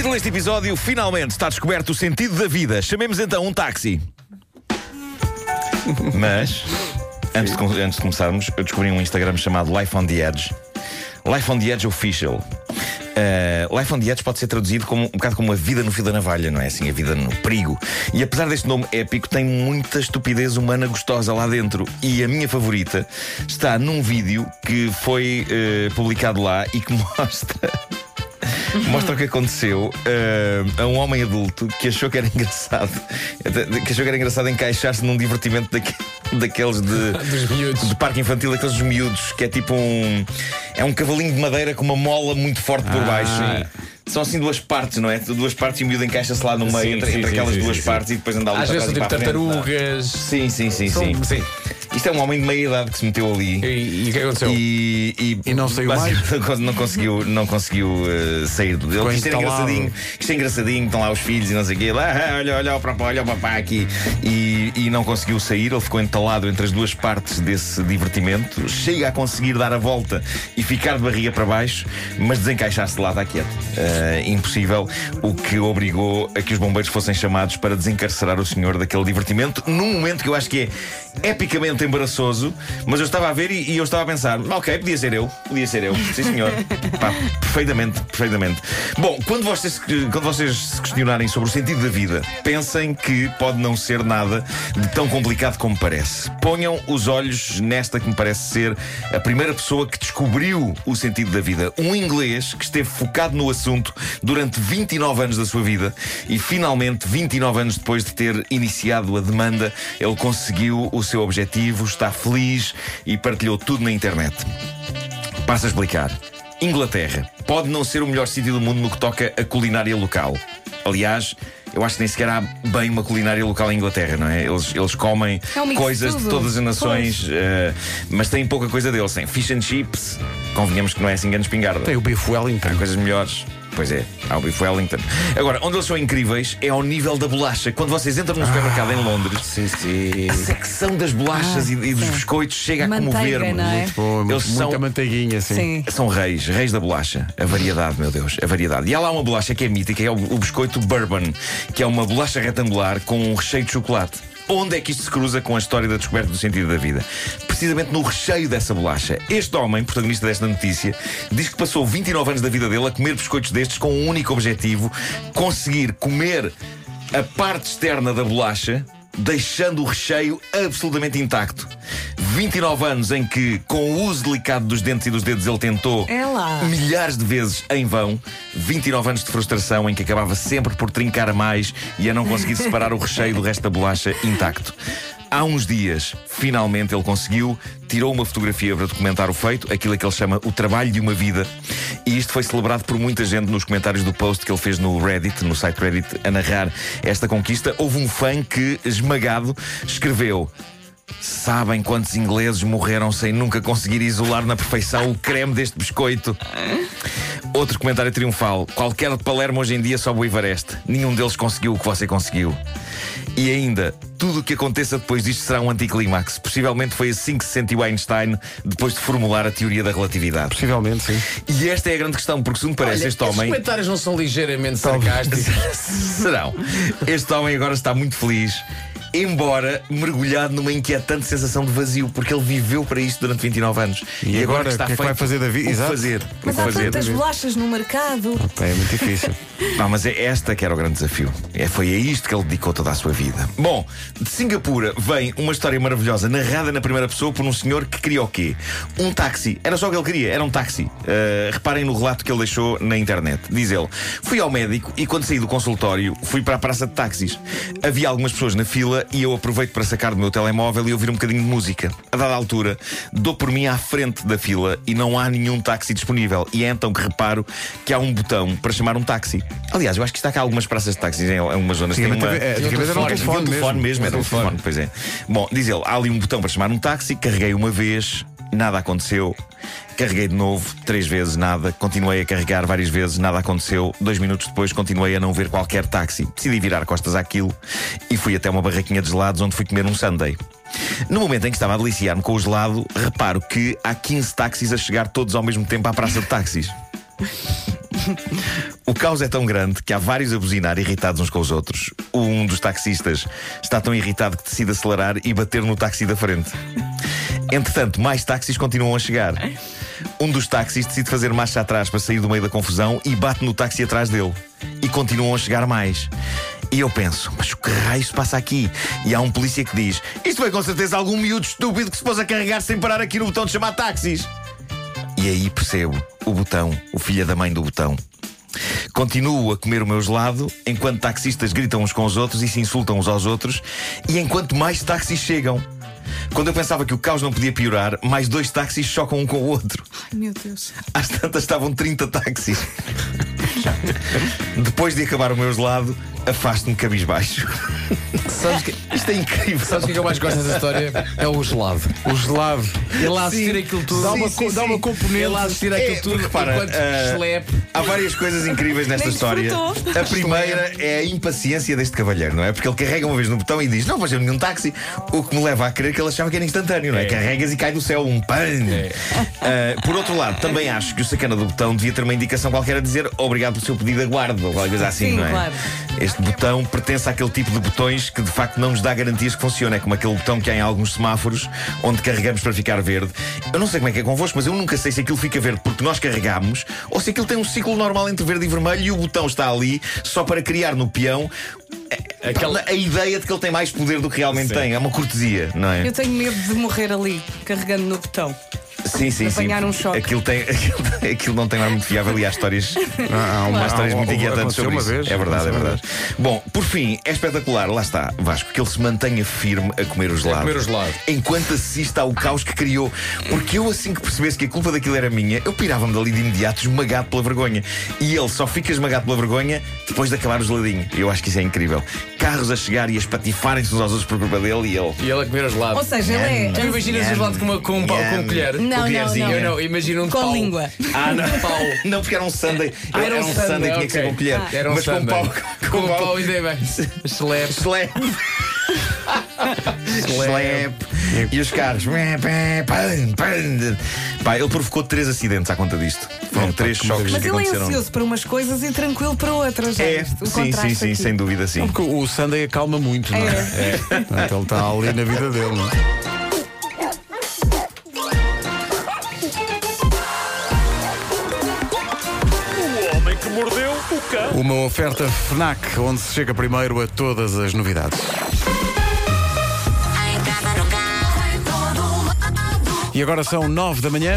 Título deste episódio: Finalmente está descoberto o sentido da vida. Chamemos então um táxi. Mas, antes de, antes de começarmos, eu descobri um Instagram chamado Life on the Edge. Life on the Edge Official. Uh, Life on the Edge pode ser traduzido como, um bocado como a vida no fio da navalha, não é assim? A vida no perigo. E apesar deste nome épico, tem muita estupidez humana gostosa lá dentro. E a minha favorita está num vídeo que foi uh, publicado lá e que mostra mostra o que aconteceu uh, a um homem adulto que achou que era engraçado, que achou que era engraçado encaixar-se num divertimento daque, daqueles de, de parque infantil, aqueles dos miúdos, que é tipo um. É um cavalinho de madeira com uma mola muito forte por ah. baixo. São assim duas partes, não é? Duas partes e o miúdo encaixa-se lá no meio, sim, entre, sim, entre, aquelas sim, duas partes e depois anda ali Às vezes tipo tartarugas. Sim, sim, sim, sim. Isto é um homem de meia idade que se meteu ali. E, e o que aconteceu? E, e, e não saiu mais? Não conseguiu, não conseguiu uh, sair do dele. Isto é engraçadinho, isto é engraçadinho, estão lá os filhos e não sei o quê. Lá, ah, olha, olha o papá, olha o papá aqui. E, e não conseguiu sair, ele ficou entalado entre as duas partes desse divertimento. Chega a conseguir dar a volta e ficar de barriga para baixo, mas desencaixar-se lá está quieto. Uh, impossível, o que obrigou a que os bombeiros fossem chamados para desencarcerar o senhor daquele divertimento, num momento que eu acho que é epicamente embaraçoso, mas eu estava a ver e, e, eu estava a pensar: ok, podia ser eu, podia ser eu. Sim, senhor. Pá, perfeitamente, perfeitamente. Bom, quando vocês, quando vocês se questionarem sobre o sentido da vida, pensem que pode não ser nada de tão complicado como parece. Ponham os olhos nesta que me parece ser a primeira pessoa que descobriu o sentido da vida. Um inglês que esteve focado no assunto durante 29 anos da sua vida e finalmente, 29 anos depois de ter iniciado a demanda, ele conseguiu o seu objetivo está feliz e partilhou tudo na internet. Passa a explicar. Inglaterra pode não ser o melhor sítio do mundo no que toca a culinária local. Aliás, eu acho que nem sequer há bem uma culinária local em Inglaterra, não é? Eles, eles comem é coisas de, de, todas as nações, uh, mas têm pouca coisa deles. Tem fish and chips, convenhamos que não é assim grande espingarda. Tem o beef Wellington. Há coisas melhores. Pois é, Beef Wellington. Agora, onde eles são incríveis é ao nível da bolacha. Quando vocês entram num supermercado em Londres, sim, sim. a secção das bolachas ah, e, e, dos biscoitos chega Manteiga, a comover-me. É? Muito bom, eles muita são, manteiguinha, sim. sim. São reis, reis da bolacha. A variedade, meu Deus, a variedade. E há lá uma bolacha que é mítica, que é o, o biscoito bourbon, que é uma bolacha retangular com um recheio de chocolate. Onde é que isto se cruza com a história da descoberta do sentido da vida? Precisamente no recheio dessa bolacha. Este homem, protagonista desta notícia, diz que passou 29 anos da vida dele a comer biscoitos destes com um único objetivo: conseguir comer a parte externa da bolacha deixando o recheio absolutamente intacto. 29 anos em que, com o uso delicado dos dentes e dos dedos, ele tentou é milhares de vezes em vão. 29 anos de frustração em que acabava sempre por trincar mais e a não conseguir separar o recheio do resto da bolacha intacto. Há uns dias, finalmente ele conseguiu, tirou uma fotografia para documentar o feito, aquilo que ele chama o trabalho de uma vida. E isto foi celebrado por muita gente nos comentários do post que ele fez no Reddit, no site Reddit, a narrar esta conquista. Houve um fã que, esmagado, escreveu. Sabem quantos ingleses morreram sem nunca conseguir isolar na perfeição o creme deste biscoito? Outro comentário triunfal. Qualquer de Palermo hoje em dia sobe o Everest. Nenhum deles conseguiu o que você conseguiu. E ainda, tudo o que aconteça depois disto será um anticlímax. Possivelmente foi assim que se sentiu Einstein depois de formular a teoria da relatividade. Possivelmente, sim. E esta é a grande questão, porque se me parece, Olha, este homem. Os comentários não são ligeiramente sarcásticos. Serão. Este homem agora está muito feliz embora mergulhado numa inquietante sensação de vazio, porque ele viveu para isto durante 29 anos. E, e agora, agora está que é que vai fazer da vida? Exato. fazer. Mas há fazer. tantas bolachas no mercado. é muito difícil. Não, mas é esta que era o grande desafio. É, foi a isto que ele dedicou toda a sua vida. Bom, de Singapura vem uma história maravilhosa, narrada na primeira pessoa por um senhor que queria o quê? Um táxi. Era só o que ele queria, era um táxi. Uh, reparem no relato que ele deixou na internet. Diz ele: Fui ao médico e quando saí do consultório fui para a praça de táxis. Havia algumas pessoas na fila e eu aproveito para sacar do meu telemóvel e ouvir um bocadinho de música. A dada altura, dou por mim à frente da fila e não há nenhum táxi disponível. E é então que reparo que há um botão para chamar um táxi. Aliás, eu acho que está cá algumas praças de táxis em algumas zonas. Sim, tem uma, é, um telefone, telefone, telefone mesmo. Era um telefone, pois é. Bom, diz ele, há ali um botão para chamar um táxi, carreguei uma vez, nada aconteceu. Carreguei de novo, três vezes, nada. Continuei a carregar várias vezes, nada aconteceu. Dois minutos depois, continuei a não ver qualquer táxi. Decidi virar costas àquilo e fui até uma barraquinha de gelados onde fui comer um sundae. No momento em que estava a deliciar-me com o gelado, reparo que há 15 táxis a chegar todos ao mesmo tempo à praça de táxis. O caos é tão grande que há vários a buzinar irritados uns com os outros. Um dos taxistas está tão irritado que decide acelerar e bater no táxi da frente. Entretanto, mais táxis continuam a chegar. Um dos táxis decide fazer marcha atrás para sair do meio da confusão e bate no táxi atrás dele. E continuam a chegar mais. E eu penso, mas o que raio se passa aqui? E há um polícia que diz: Isto foi com certeza algum miúdo estúpido que se pôs a carregar sem parar aqui no botão de chamar táxis. E aí percebo o botão, o filho da mãe do botão. Continuo a comer o meu gelado enquanto taxistas gritam uns com os outros e se insultam uns aos outros, e enquanto mais táxis chegam. Quando eu pensava que o caos não podia piorar, mais dois táxis chocam um com o outro. Ai meu Deus. Às tantas estavam 30 táxis. Depois de acabar o meu gelado, afasto-me cabisbaixo. Sabes que, Isto é incrível. Sabes o que é eu mais gosto dessa história? É o gelado. O gelado. Ele lá assistir aquilo tudo. Dá uma, Sim, sim, dá uma componente. Ele lá assistir aquilo É, tudo repara, enquanto ah, schlepp. Há várias coisas incríveis nesta Nem história. A primeira é a impaciência deste cavalheiro, não é? Porque ele carrega uma vez no botão e diz: Não vou fazer nenhum táxi. O que me leva a crer que ele achava que era instantâneo, não é? É. Carregas e cai do céu um pan. Ah, por outro lado, também acho que o sacana do botão devia ter uma indicação qualquer a dizer obrigado pelo seu pedido, aguardo, ou qualquer coisa assim, Sim, não é? claro. Este botão pertence àquele tipo de botões que de facto não nos dá garantias que funciona. É como aquele botão que há em alguns semáforos onde carregamos para ficar verde. Eu não sei como é que é convosco, mas eu nunca sei se aquilo fica verde porque nós carregamos ou se aquilo tem um ciclo normal entre verde e vermelho e o botão está ali só para criar no peão Aquela- a ideia de que ele tem mais poder do que realmente Sim. tem. É uma cortesia, não é? Eu tenho medo de morrer ali, carregando no botão. Sim, sim, sim. apanhar um choque. Aquilo, tem, aquilo, aquilo não tem ar muito fiável e há histórias, Há uma- há histórias muito inquietantes sobre isso. vez, é verdade, é verdade. Bom, por fim, é espetacular, lá está, Vasco, que ele se mantenha firme a comer o gelado. comer o gelado. Enquanto assiste ao caos que criou. Porque eu, assim que percebesse que a culpa daquilo era minha, eu pirava-me dali de imediato, esmagado pela vergonha. E ele só fica esmagado pela vergonha depois de acabar o geladinho. Eu acho que isso é incrível. Carros a chegar e a espatifarem-se uns aos outros por culpa dele e ele. E ele a comer o gelado. Ou seja, ele é. Tu imaginas o gelado com, uma, com, com um colher? Não, Com não, colherzinho? não. Eu não, imagino um Com pau. língua. Ah, não. Pau. Não, porque era um sundae. Ah, era um sundae, sundae, tinha que ser com colher. Era um Mas com pau. Com pau ainda é bem. Schlepp. Slap. Slap. E os carros. Pá, ele provocou três acidentes à conta disto. Foram três choques Mas que ele é ansioso para umas coisas e tranquilo para outras. É? O sim, sim, sim, aqui. sem dúvida, sim. Porque o Sunday acalma muito, não é? É. Portanto, ele está ali na vida dele, não é? Que mordeu o cão. Uma oferta FNAC, onde se chega primeiro a todas as novidades. E agora são nove da manhã.